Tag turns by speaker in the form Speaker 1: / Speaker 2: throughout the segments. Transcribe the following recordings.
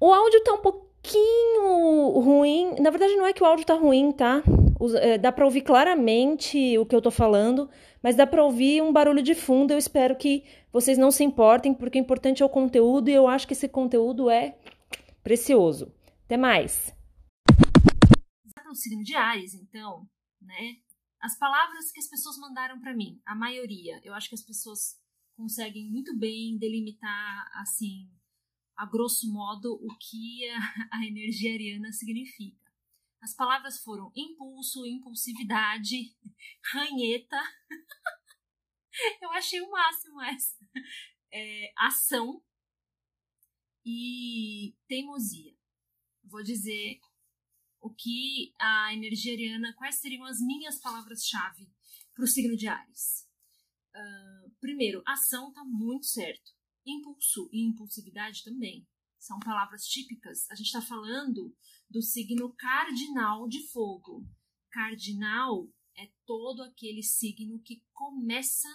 Speaker 1: O áudio tá um pouquinho ruim. Na verdade, não é que o áudio tá ruim, tá? É, dá para ouvir claramente o que eu tô falando, mas dá para ouvir um barulho de fundo. Eu espero que vocês não se importem, porque o importante é o conteúdo e eu acho que esse conteúdo é precioso. Até mais.
Speaker 2: O signo de Ares, então, né? As palavras que as pessoas mandaram para mim, a maioria, eu acho que as pessoas conseguem muito bem delimitar assim a grosso modo, o que a, a energia ariana significa. As palavras foram impulso, impulsividade, ranheta. Eu achei o máximo essa. É, ação e teimosia. Vou dizer o que a energia ariana, quais seriam as minhas palavras-chave para o signo de Ares. Uh, primeiro, ação está muito certo. Impulso e impulsividade também são palavras típicas. A gente está falando do signo cardinal de fogo. Cardinal é todo aquele signo que começa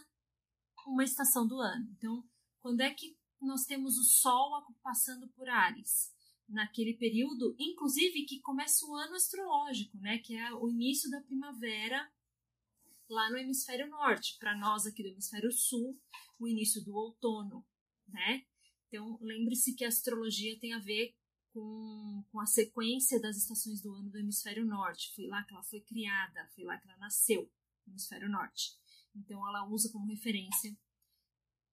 Speaker 2: uma estação do ano. Então, quando é que nós temos o Sol passando por Ares? Naquele período, inclusive, que começa o ano astrológico, né? Que é o início da primavera lá no hemisfério norte. Para nós aqui do hemisfério sul, o início do outono né? Então, lembre-se que a astrologia tem a ver com, com a sequência das estações do ano do hemisfério norte. Foi lá que ela foi criada, foi lá que ela nasceu, no hemisfério norte. Então, ela usa como referência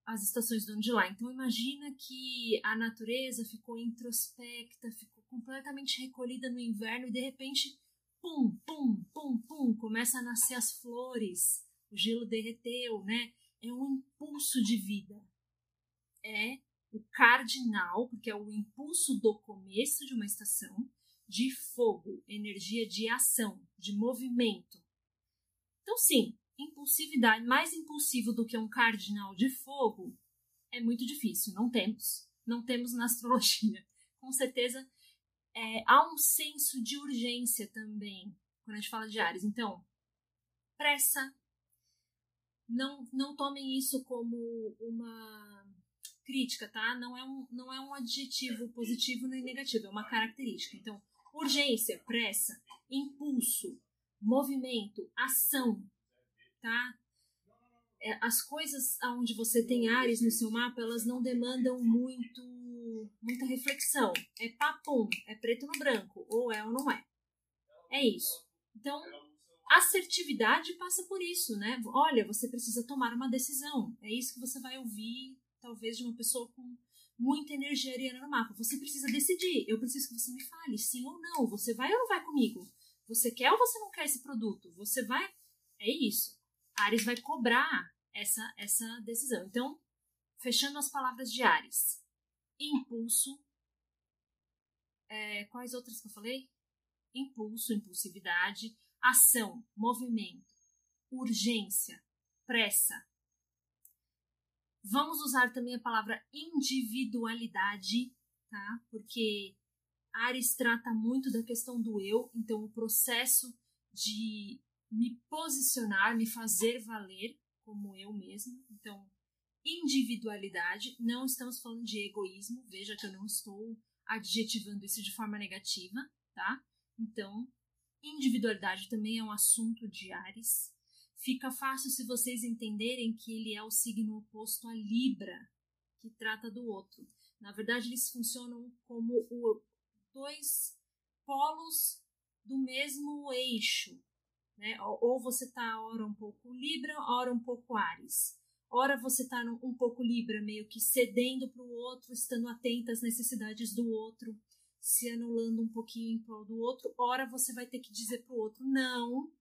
Speaker 2: as estações do ano de lá. Então, imagina que a natureza ficou introspecta, ficou completamente recolhida no inverno e, de repente, pum, pum, pum, pum, começa a nascer as flores, o gelo derreteu, né? É um impulso de vida é o cardinal, porque é o impulso do começo de uma estação, de fogo, energia de ação, de movimento. Então, sim, impulsividade, mais impulsivo do que um cardinal de fogo é muito difícil, não temos. Não temos na astrologia. Com certeza é, há um senso de urgência também quando a gente fala de Ares. Então, pressa. Não, não tomem isso como uma crítica, tá? Não é um, não é um adjetivo positivo nem negativo, é uma característica. Então, urgência, pressa, impulso, movimento, ação, tá? É, as coisas onde você tem Ares no seu mapa, elas não demandam muito muita reflexão. É papum, é preto no branco, ou é ou não é. É isso. Então, assertividade passa por isso, né? Olha, você precisa tomar uma decisão. É isso que você vai ouvir talvez de uma pessoa com muita energia ariana no mapa. Você precisa decidir. Eu preciso que você me fale sim ou não. Você vai ou não vai comigo? Você quer ou você não quer esse produto? Você vai. É isso. Ares vai cobrar essa, essa decisão. Então, fechando as palavras de Ares: impulso. É, quais outras que eu falei? Impulso, impulsividade, ação, movimento, urgência, pressa, Vamos usar também a palavra individualidade, tá? Porque Ares trata muito da questão do eu, então o processo de me posicionar, me fazer valer como eu mesmo. Então, individualidade, não estamos falando de egoísmo, veja que eu não estou adjetivando isso de forma negativa, tá? Então, individualidade também é um assunto de Ares. Fica fácil se vocês entenderem que ele é o signo oposto a Libra, que trata do outro. Na verdade, eles funcionam como o, dois polos do mesmo eixo, né? Ou você está ora um pouco Libra, ora um pouco Ares. Ora você está um pouco Libra, meio que cedendo para o outro, estando atenta às necessidades do outro, se anulando um pouquinho em prol do outro. Ora você vai ter que dizer para o outro: não,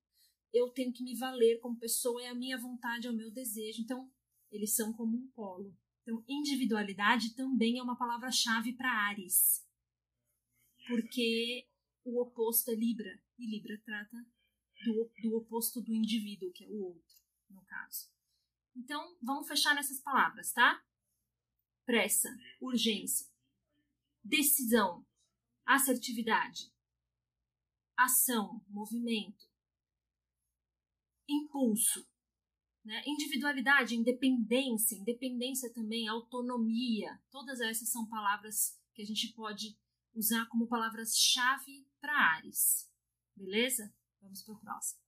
Speaker 2: eu tenho que me valer como pessoa, é a minha vontade, é o meu desejo. Então, eles são como um polo. Então, individualidade também é uma palavra-chave para Ares, porque o oposto é Libra, e Libra trata do, do oposto do indivíduo, que é o outro, no caso. Então, vamos fechar nessas palavras, tá? Pressa, urgência, decisão, assertividade, ação, movimento, impulso, né? individualidade, independência, independência também, autonomia, todas essas são palavras que a gente pode usar como palavras-chave para Ares. Beleza? Vamos para o próximo.